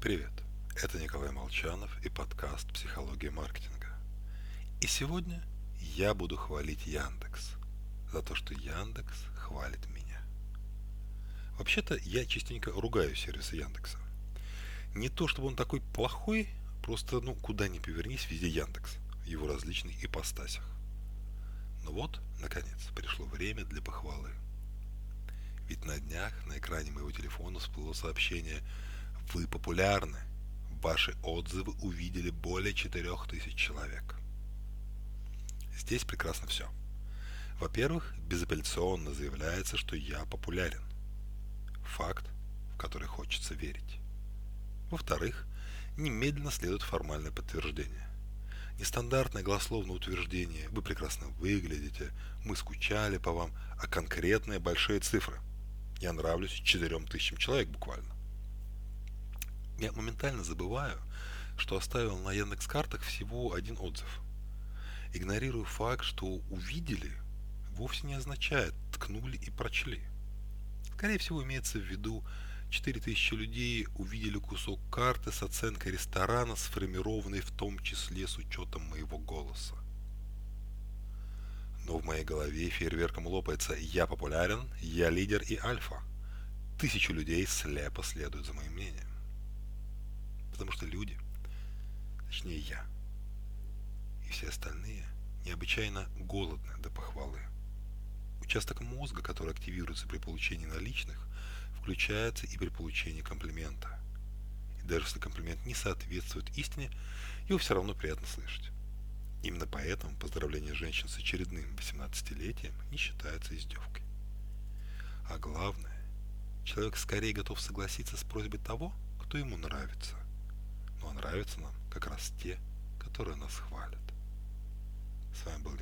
Привет, это Николай Молчанов и подкаст «Психология маркетинга». И сегодня я буду хвалить Яндекс за то, что Яндекс хвалит меня. Вообще-то я частенько ругаю сервисы Яндекса. Не то, чтобы он такой плохой, просто, ну, куда ни повернись, везде Яндекс в его различных ипостасях. Но вот, наконец, пришло время для похвалы. Ведь на днях на экране моего телефона всплыло сообщение «Вы популярны. Ваши отзывы увидели более 4000 человек». Здесь прекрасно все. Во-первых, безапелляционно заявляется, что я популярен. Факт, в который хочется верить. Во-вторых, немедленно следует формальное подтверждение. Нестандартное голословное утверждение «Вы прекрасно выглядите», «Мы скучали по вам», а конкретные большие цифры – я нравлюсь четырем тысячам человек буквально. Я моментально забываю, что оставил на Яндекс картах всего один отзыв. Игнорирую факт, что увидели, вовсе не означает ткнули и прочли. Скорее всего, имеется в виду 4000 людей увидели кусок карты с оценкой ресторана, сформированной в том числе с учетом моего голоса. Но в моей голове фейерверком лопается «Я популярен, я лидер и альфа». Тысячу людей слепо следуют за моим мнением. Потому что люди, точнее я, и все остальные необычайно голодны до похвалы. Участок мозга, который активируется при получении наличных, включается и при получении комплимента. И даже если комплимент не соответствует истине, его все равно приятно слышать. Именно поэтому поздравление женщин с очередным 18-летием не считается издевкой. А главное, человек скорее готов согласиться с просьбой того, кто ему нравится. А нравятся нам как раз те, которые нас хвалят. С вами был.